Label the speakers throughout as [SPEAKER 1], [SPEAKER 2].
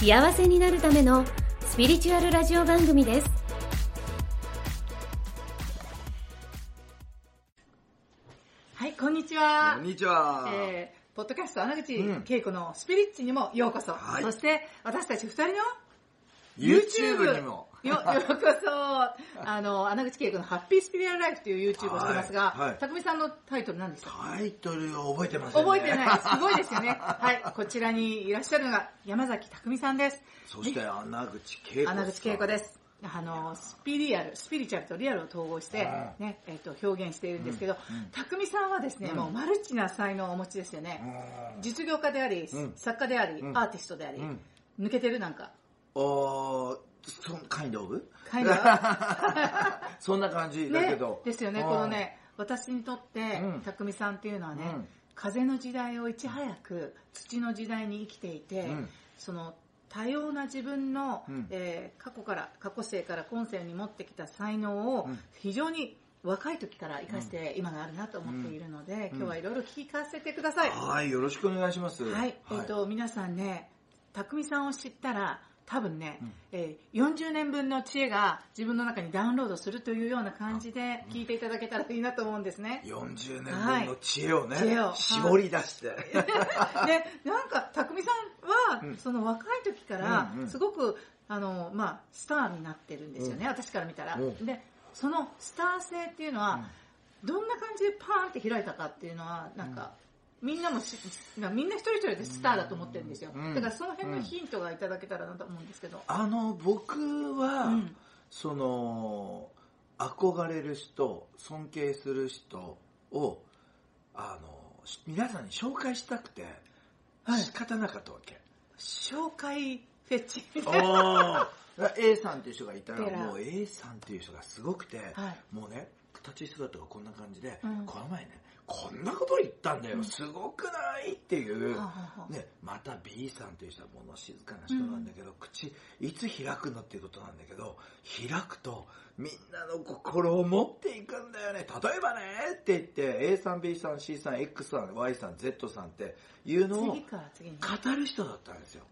[SPEAKER 1] 幸せになるためのスピリチュアルラジオ番組です
[SPEAKER 2] はい、こんにちは。
[SPEAKER 3] こんにちは。
[SPEAKER 2] えー、ポッドキャスト穴口
[SPEAKER 3] うん
[SPEAKER 2] 恵子のスピリッチにもようこそ。
[SPEAKER 3] はい
[SPEAKER 2] そして、私たち二人の
[SPEAKER 3] YouTube にも。
[SPEAKER 2] よ、ようこそ。あの、穴口恵子のハッピースピリアルライフという YouTube をしてますが、
[SPEAKER 3] はいはい
[SPEAKER 2] たくみさんのタイトル何ですか？
[SPEAKER 3] タイトルを覚えてませんね。
[SPEAKER 2] 覚えてない。すごいですよね。はい、こちらにいらっしゃるのが山崎たくみさんです。
[SPEAKER 3] そして、穴口恵子さん。
[SPEAKER 2] 穴口恵子です。あの、スピリアル、スピリチュアルとリアルを統合して、
[SPEAKER 3] うん
[SPEAKER 2] ね、えっ、と、表現しているんですけど、たくみさんはですね、
[SPEAKER 3] うん
[SPEAKER 2] もうマルチな才能をお持ちですよね。
[SPEAKER 3] うん。
[SPEAKER 2] 実業家であり、
[SPEAKER 3] うん
[SPEAKER 2] 作家であり、
[SPEAKER 3] うん
[SPEAKER 2] アーティストであり、
[SPEAKER 3] うん
[SPEAKER 2] 抜けてるなんか。
[SPEAKER 3] おー、そん、カインドオブ
[SPEAKER 2] カインド
[SPEAKER 3] そんな感じだけど。
[SPEAKER 2] ですよね、
[SPEAKER 3] うん。
[SPEAKER 2] このね、私にとって
[SPEAKER 3] うん、
[SPEAKER 2] たくみさんっていうのはね、
[SPEAKER 3] うん。
[SPEAKER 2] 風の時代をいち早く土の時代に生きていて、
[SPEAKER 3] うん。
[SPEAKER 2] その多様な自分の、
[SPEAKER 3] うん。
[SPEAKER 2] えー過去から、過去世から今世に持ってきた才能を
[SPEAKER 3] うん。
[SPEAKER 2] 非常に若い時から生かして今があるなと思っているので、
[SPEAKER 3] うん。
[SPEAKER 2] 今日はいろいろ聞かせてください。
[SPEAKER 3] はい、よろしくお願いします。
[SPEAKER 2] はい、えっ、と、皆さんね、たくみさんを知ったら、多分ね、
[SPEAKER 3] うん。
[SPEAKER 2] えー40年分の知恵が自分の中にダウンロードするというような感じで聞いていただけたらいいなと思うんですね。
[SPEAKER 3] 40年分の知恵をね、
[SPEAKER 2] はい。
[SPEAKER 3] 絞り出して。
[SPEAKER 2] で、なんか、たくみさんは、
[SPEAKER 3] うん。
[SPEAKER 2] その若い時から
[SPEAKER 3] うんう、ん。
[SPEAKER 2] すごく、あの、まあ、スターになってるんですよね、私から見たら。
[SPEAKER 3] うん。
[SPEAKER 2] で、そのスター性っていうのは、どんな感じでパーンって開いたかっていうのは、なんか、みんなもし、みんな一人一人でスターだと思ってるんですよ。
[SPEAKER 3] うん
[SPEAKER 2] だからその辺のヒントがいただけたらなと思うんですけど。
[SPEAKER 3] あの、僕は、
[SPEAKER 2] うん
[SPEAKER 3] その、憧れる人、尊敬する人を、あの、し皆さんに紹介したくて、
[SPEAKER 2] はい
[SPEAKER 3] 仕方なかったわけ。
[SPEAKER 2] 紹介フェッチみたいな。
[SPEAKER 3] おー A さんっていう人がいたら、もう A さんっていう人がすごくて、
[SPEAKER 2] はい
[SPEAKER 3] もうね、立ち姿がこんな感じで、
[SPEAKER 2] うん
[SPEAKER 3] この前ね、こんなこと言ったんだよ、
[SPEAKER 2] うん
[SPEAKER 3] すごくないっていう、ね、また B さんという人は物静かな人なんだけど、口、いつ開くのっていうことなんだけど、開くとみんなの心を持っていくんだよね。例えばねって言って、A さん、B さん、C さん、X さん、Y さん、Z さんっていうのを。語る人だったんですよ。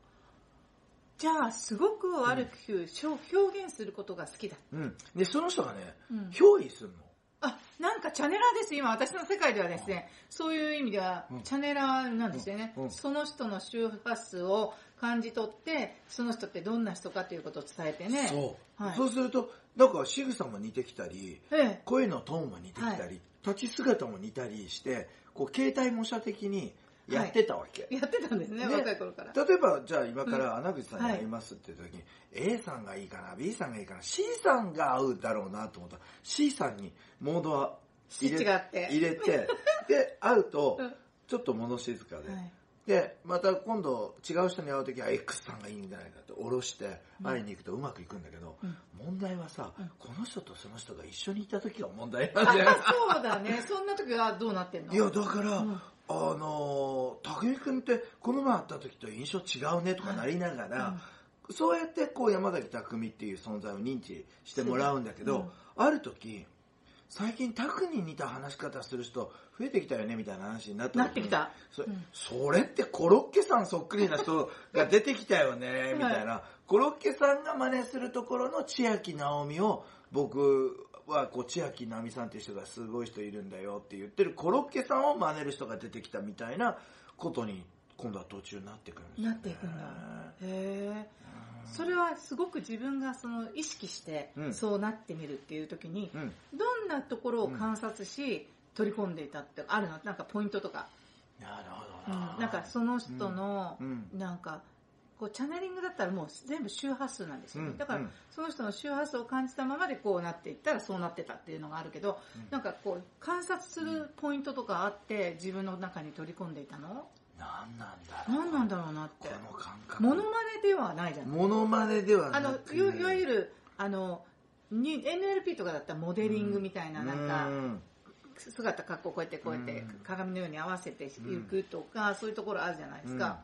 [SPEAKER 2] じゃあ、すごく悪く表現することが好きだ。
[SPEAKER 3] うん。で、その人がね、
[SPEAKER 2] うん
[SPEAKER 3] 憑依するの。
[SPEAKER 2] あ、なんかチャネラーです。今、私の世界ではですね、そういう意味では
[SPEAKER 3] うん、
[SPEAKER 2] チャネラーなんですよね。その人の周波数を感じ取って、その人ってどんな人かということを伝えてね。
[SPEAKER 3] そう。
[SPEAKER 2] はい
[SPEAKER 3] そうすると、なんか仕草も似てきたり、
[SPEAKER 2] ええ。
[SPEAKER 3] 声のトーンも似てきたり、
[SPEAKER 2] はい
[SPEAKER 3] 立ち姿も似たりして、こう、携帯模写的にやってたわけ。
[SPEAKER 2] やってたんですね、
[SPEAKER 3] ね。
[SPEAKER 2] 若い頃から。
[SPEAKER 3] 例えば、じゃあ今から
[SPEAKER 2] うん
[SPEAKER 3] 穴口さんに会いますっていう時に、A さんがいいかな、B さんがいいかな、C さんが合うだろうなと思った。ら、C さんにモードは入れ
[SPEAKER 2] て。
[SPEAKER 3] 入れて、で、会うと
[SPEAKER 2] うん、
[SPEAKER 3] ちょっと物静かで、
[SPEAKER 2] はい。
[SPEAKER 3] で、また今度違う人に会う時は X さんがいいんじゃないかって下ろして会いに行くとうまくいくんだけど、
[SPEAKER 2] うん。
[SPEAKER 3] 問題はさ、
[SPEAKER 2] うん。
[SPEAKER 3] この人とその人が一緒にいた時が問題なん
[SPEAKER 2] あ
[SPEAKER 3] だよ。
[SPEAKER 2] そうだね。そんな時はどうなってんの？
[SPEAKER 3] いや、だから、
[SPEAKER 2] うん
[SPEAKER 3] あのー、たくみくんってこの前会った時と印象違うねとかなりながら、そうやってこう山崎匠っていう存在を認知してもらうんだけど、
[SPEAKER 2] うん。
[SPEAKER 3] ある時、最近タクに似た話し方する人増えてきたよねみたいな話になっ
[SPEAKER 2] なってきた。
[SPEAKER 3] そ,、
[SPEAKER 2] うん。
[SPEAKER 3] それってコロッケさんそっくりな人が出てきたよね みたいな、コロッケさんが真似するところの千秋直美を僕はこう千秋直美さんっていう人がすごい人いるんだよって言ってるコロッケさんを真似る人が出てきたみたいなことに今度は途中になってくるんですよ、ね、
[SPEAKER 2] なっていくんだ。へえ。それはすごく自分がその意識して
[SPEAKER 3] うん。
[SPEAKER 2] そうなってみるっていう時に、
[SPEAKER 3] うん。
[SPEAKER 2] どんなところを観察し、取り込んでいたってあるの？なんかポイントとか、
[SPEAKER 3] なるほ
[SPEAKER 2] うん。
[SPEAKER 3] どな、
[SPEAKER 2] なんかその人の、
[SPEAKER 3] うん。
[SPEAKER 2] なんかこうチャネリングだったらもう全部周波数なんですよね、
[SPEAKER 3] うん
[SPEAKER 2] だから
[SPEAKER 3] うん。
[SPEAKER 2] その人の周波数を感じたままでこうなっていったらそうなってたっていうのがあるけど、
[SPEAKER 3] うん。
[SPEAKER 2] なんかこう観察するポイントとかあって自分の中に取り込んでいたの？
[SPEAKER 3] 何なんだろう。
[SPEAKER 2] 何なんだろうなって。
[SPEAKER 3] この感覚。
[SPEAKER 2] モノマネではないじゃん。
[SPEAKER 3] モノマネでは
[SPEAKER 2] あのいわいわゆるあのに NLP とかだったらモデリングみたいな、なんか
[SPEAKER 3] うん
[SPEAKER 2] 姿格好こうやってこうやって
[SPEAKER 3] うん。
[SPEAKER 2] 鏡のように合わせていくとか、そういうところあるじゃないですか、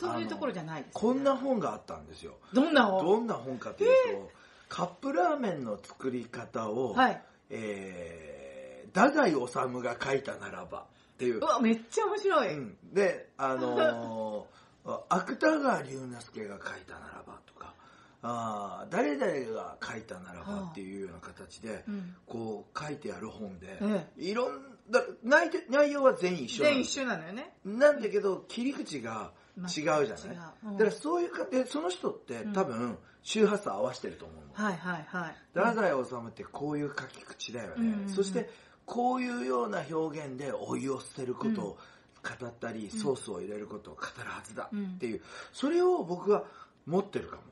[SPEAKER 2] そういうところじゃないです、
[SPEAKER 3] こんな本があったんですよ。
[SPEAKER 2] どんな本？
[SPEAKER 3] どんな本かというと、カップラーメンの作り方を、
[SPEAKER 2] はい。
[SPEAKER 3] えー、太宰治が書いたならばっていう。
[SPEAKER 2] う。わめっちゃ面白い、
[SPEAKER 3] うん。で、あのー 芥川龍之介が書いたならばとか、あー誰々が書いたならばっていうような形で、
[SPEAKER 2] うん。
[SPEAKER 3] こう書いてある本で、
[SPEAKER 2] え。
[SPEAKER 3] いろんだ内で内容は全員一緒
[SPEAKER 2] 全員一緒なのよね。
[SPEAKER 3] なんだけど切り口が違うじゃない、
[SPEAKER 2] 違ううん。
[SPEAKER 3] だからそういうかでその人って
[SPEAKER 2] うん。
[SPEAKER 3] 多分周波数合わせてると思うの、
[SPEAKER 2] はいはいはい。
[SPEAKER 3] 太宰治ってこういう書き口だよね、
[SPEAKER 2] うんうんうん。
[SPEAKER 3] そしてこういうような表現でお湯を捨てることを語ったり、ソースを入れることを語るはずだっていう、それを僕は持ってるかも。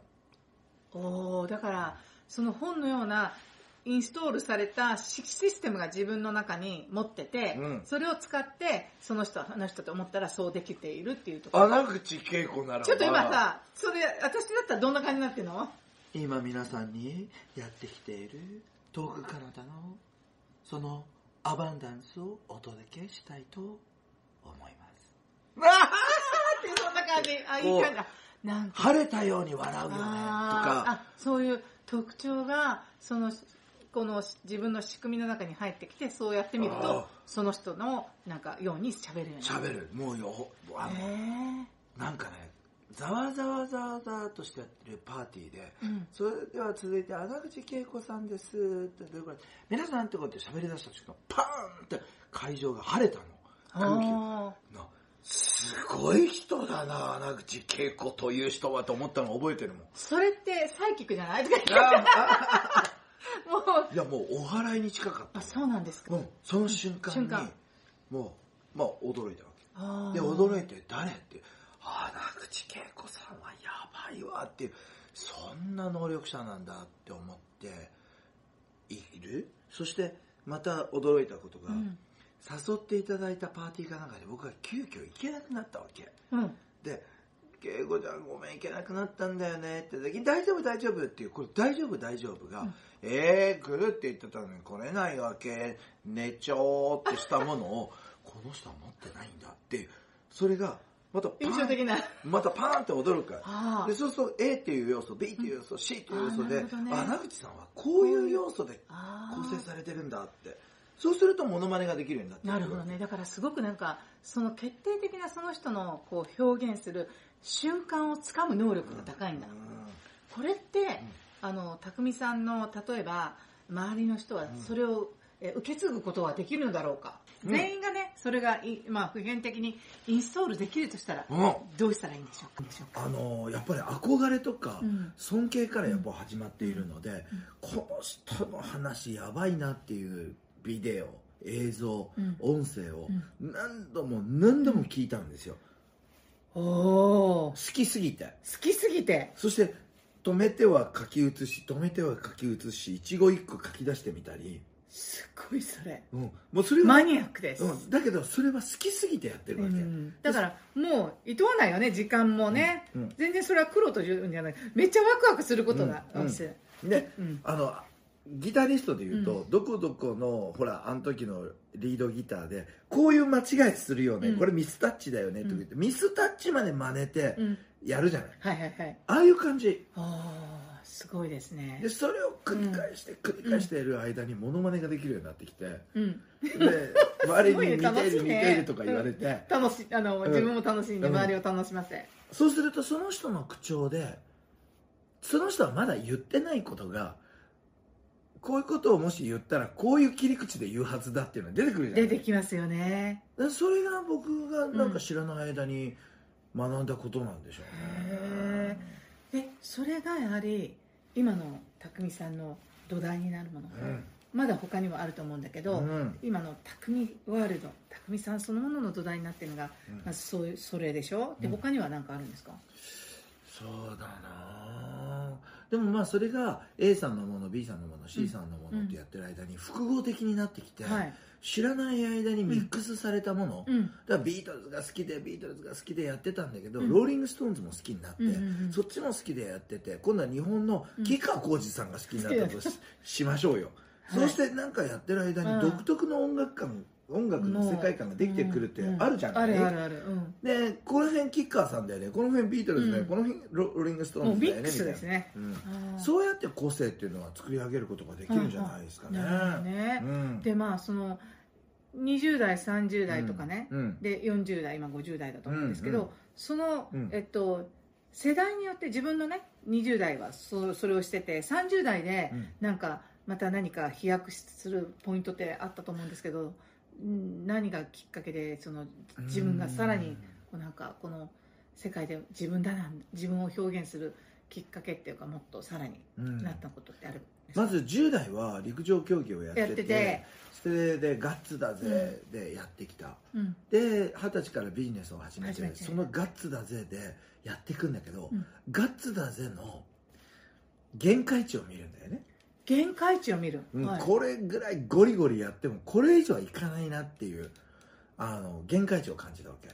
[SPEAKER 2] おーだからその本のようなインストールされたシシステムが自分の中に持ってて、
[SPEAKER 3] うん。
[SPEAKER 2] それを使ってその人あの人と思ったらそうできているっていうところ。
[SPEAKER 3] 穴口恵子ならば。
[SPEAKER 2] ちょっと今さそれ私だったらどんな感じになってるの？
[SPEAKER 3] 今皆さんにやってきている。遠く彼方の。そのアバンダンスをお届けしたいと思います。
[SPEAKER 2] ってそんな感じ。あいい感じ。あなんか。
[SPEAKER 3] 晴れたように笑うよね。とか。
[SPEAKER 2] あそういう特徴がそのこの自分の仕組みの中に入ってきてそうやってみるとその人のなんかように喋るようにな
[SPEAKER 3] 喋る。もうよあ。の
[SPEAKER 2] へ
[SPEAKER 3] なんかねざわざわざわざわとしてやってるパーティーで、
[SPEAKER 2] ーうん。
[SPEAKER 3] それでは続いて穴口恵子さんですってどういうこと？皆さんってこうやって喋り出した瞬間パーンって会場が晴れたの。空気
[SPEAKER 2] あ
[SPEAKER 3] なすごい人だな穴口恵子という人はと思ったの覚えてるもん。
[SPEAKER 2] ーそれってサイキックじゃない？とか言って
[SPEAKER 3] やもうお祓いに近かった。
[SPEAKER 2] あそうなんですか。
[SPEAKER 3] もうその瞬間にもうまあ驚いたわけ。で驚いて誰って穴口恵子さんはやばいわっていうそんな能力者なんだって思っている？そしてまた驚いたことが、
[SPEAKER 2] うん。
[SPEAKER 3] 誘っていただいたパーティーかなんかで僕は急遽行けなくなったわけ。
[SPEAKER 2] うん
[SPEAKER 3] で「恵子ちゃんごめん行けなくなったんだよね」って時に「大丈夫大丈夫」っていう。これ「大丈夫大丈夫が」
[SPEAKER 2] うん。
[SPEAKER 3] えー、来るって言ってたのに来れないわけ。寝ちょーってしたものをこの人は持ってないんだっていう。それがまた
[SPEAKER 2] 印象的な。
[SPEAKER 3] またパーンって驚くから。
[SPEAKER 2] あ
[SPEAKER 3] でそうすると A っていう要素 B っていう要素 C っていう要素で
[SPEAKER 2] ね。
[SPEAKER 3] あ穴口さんはこういう要素で
[SPEAKER 2] あ
[SPEAKER 3] 構成されてるんだって。そうするとモノマネができるようになってく
[SPEAKER 2] なるほどね。だからすごくなんかその決定的なその人のこう表現する瞬間をつかむ能力が高いんだ、
[SPEAKER 3] う
[SPEAKER 2] これって、あの匠さんの例えば周りの人はそれを、え受け継ぐことはできるのだろうか、
[SPEAKER 3] うん。
[SPEAKER 2] 全員がねそれがい、まあ、普遍的にインストールできるとしたら、どうしたらいいんでしょうか。
[SPEAKER 3] あのやっぱり憧れとか
[SPEAKER 2] うん。
[SPEAKER 3] 尊敬からやっぱ始まっているので、この人の話やばいなっていうビデオ映像、
[SPEAKER 2] うん。
[SPEAKER 3] 音声を何度も何度も聞いたんですよ
[SPEAKER 2] おお
[SPEAKER 3] 好きすぎて。
[SPEAKER 2] 好きすぎて。
[SPEAKER 3] そして止めては書き写し止めては書き写し一語一句書き出してみたり、
[SPEAKER 2] すごいそれ。
[SPEAKER 3] うん、もうそれは
[SPEAKER 2] マニアックです、
[SPEAKER 3] うん、だけどそれは好きすぎてやってるわけ、
[SPEAKER 2] うんだからもういとわないよね時間もね、全然それは苦労というんじゃない。めっちゃワクワクすることだ、
[SPEAKER 3] うん。うん。
[SPEAKER 2] 私。
[SPEAKER 3] で、
[SPEAKER 2] うん。
[SPEAKER 3] あのギタリストで言うと、どこどこのほらあの時のリードギターでこういう間違いするよね、
[SPEAKER 2] うん。
[SPEAKER 3] これミスタッチだよね。とか言って、ミスタッチまで真似て
[SPEAKER 2] うん。
[SPEAKER 3] やるじゃない、
[SPEAKER 2] はいはいはい。
[SPEAKER 3] ああいう感じ。
[SPEAKER 2] ああすごいですね。
[SPEAKER 3] でそれを繰り返して繰り返している間にモノマネができるようになってきて、
[SPEAKER 2] うん。
[SPEAKER 3] で周りに似て
[SPEAKER 2] い
[SPEAKER 3] る似
[SPEAKER 2] いね。
[SPEAKER 3] てるとか言われて、
[SPEAKER 2] 楽しい。あの、
[SPEAKER 3] うん。
[SPEAKER 2] 自分も楽しんで
[SPEAKER 3] うん。
[SPEAKER 2] 周りを楽しませ、
[SPEAKER 3] そうするとその人の口調でその人はまだ言ってないことがこういうことをもし言ったらこういう切り口で言うはずだっていうのが出てくるじゃない。
[SPEAKER 2] 出てきますよね。
[SPEAKER 3] でそれが僕がなんか知らない間に学んだことなんでしょうね、
[SPEAKER 2] でそれがやはり今の匠さんの土台になるもの、
[SPEAKER 3] うん。
[SPEAKER 2] まだ他にもあると思うんだけど、
[SPEAKER 3] うん。
[SPEAKER 2] 今の匠ワールド匠さんそのものの土台になってるのが、
[SPEAKER 3] うん。
[SPEAKER 2] まずそういうそれでしょ？で
[SPEAKER 3] うん。
[SPEAKER 2] 他には何かあるんですか、
[SPEAKER 3] そうだなでもまあそれが A さんのもの B さんのもの C さんのものってやってる間に複合的になってきて、
[SPEAKER 2] はい。
[SPEAKER 3] 知らない間にミックスされたもの、
[SPEAKER 2] うん。
[SPEAKER 3] だからビートルズが好きでビートルズが好きでやってたんだけど、
[SPEAKER 2] うん。
[SPEAKER 3] ローリング・ストーンズも好きになって、そっちも好きでやってて今度は日本の吉川晃司さんが好きになったとし,、しましょうよ、
[SPEAKER 2] はい。
[SPEAKER 3] そうしてなんかやってる間に独特の音楽感、音楽の世界観ができてくるってあるじゃない、
[SPEAKER 2] あるあるある、うん。
[SPEAKER 3] でこの辺吉川さんだよね。この辺ビートルズだよ、
[SPEAKER 2] うん。
[SPEAKER 3] この辺ロローリング・ストーンズだよねみたいな、そうやって個性っていうのは作り上げることができるんじゃないですかね。
[SPEAKER 2] ね
[SPEAKER 3] うん。
[SPEAKER 2] でまあその20代30代とかね、
[SPEAKER 3] うん。
[SPEAKER 2] で40代今50代だと思うんですけど、
[SPEAKER 3] うんうん。
[SPEAKER 2] その、
[SPEAKER 3] うん。
[SPEAKER 2] えっと世代によって自分のね20代はそそれをしてて30代で
[SPEAKER 3] うん。
[SPEAKER 2] なんかまた何か飛躍するポイントってあったと思うんですけどうん何がきっかけでその自分がさらにこうなんかこの世界で自分だな自分を表現するきっかけっていうかもっとさらに
[SPEAKER 3] うん。
[SPEAKER 2] なったことってある。
[SPEAKER 3] まず10代は陸上競技をやっててそれでガッツだぜでやってきた、
[SPEAKER 2] うん。
[SPEAKER 3] で二十歳からビジネスを始めて
[SPEAKER 2] 始めて。
[SPEAKER 3] そのガッツだぜでやっていくんだけど、
[SPEAKER 2] うん。
[SPEAKER 3] ガッツだぜの限界値を見るんだよね、
[SPEAKER 2] 限界値を見る、
[SPEAKER 3] うん
[SPEAKER 2] はい。
[SPEAKER 3] これぐらいゴリゴリやってもこれ以上はいかないなっていうあの限界値を感じたわけ、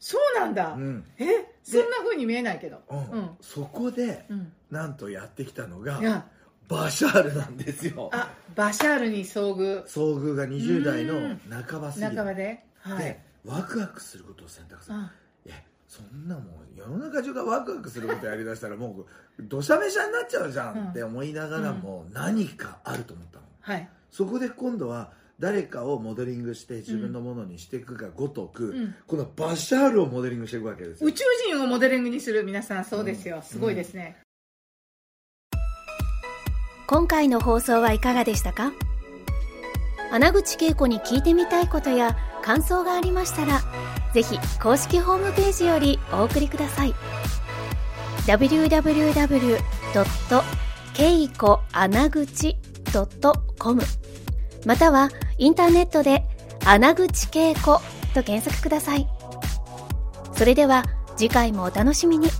[SPEAKER 2] そうなんだ、
[SPEAKER 3] うん。
[SPEAKER 2] え？そんな風に見えないけど。
[SPEAKER 3] うん。
[SPEAKER 2] うん。
[SPEAKER 3] そこで
[SPEAKER 2] うん。
[SPEAKER 3] なんとやってきたのがバシャールなんですよ。
[SPEAKER 2] あバシャールに遭遇。
[SPEAKER 3] 遭遇が20代の半ば過ぎ
[SPEAKER 2] 半ばで？はい。
[SPEAKER 3] でワクワクすることを選択する。
[SPEAKER 2] あ
[SPEAKER 3] いやそんなもん世の中中がワクワクすることやりだしたらもうどしゃめしゃになっちゃうじゃんって思いながらも何かあると思ったの。
[SPEAKER 2] はい。
[SPEAKER 3] そこで今度は誰かをモデリングして自分のものにしていくがごとく、
[SPEAKER 2] うん。
[SPEAKER 3] このバシャールをモデリングしていくわけですよ。
[SPEAKER 2] 宇宙人をモデリングにする皆さん。そうですよ、
[SPEAKER 3] うん。
[SPEAKER 2] すごいですね、
[SPEAKER 1] 今回の放送はいかがでしたか？穴口恵子に聞いてみたいことや感想がありましたらぜひ公式ホームページよりお送りください。www.keikoanaguchi.com またはインターネットで穴口恵子と検索ください。それでは次回もお楽しみに。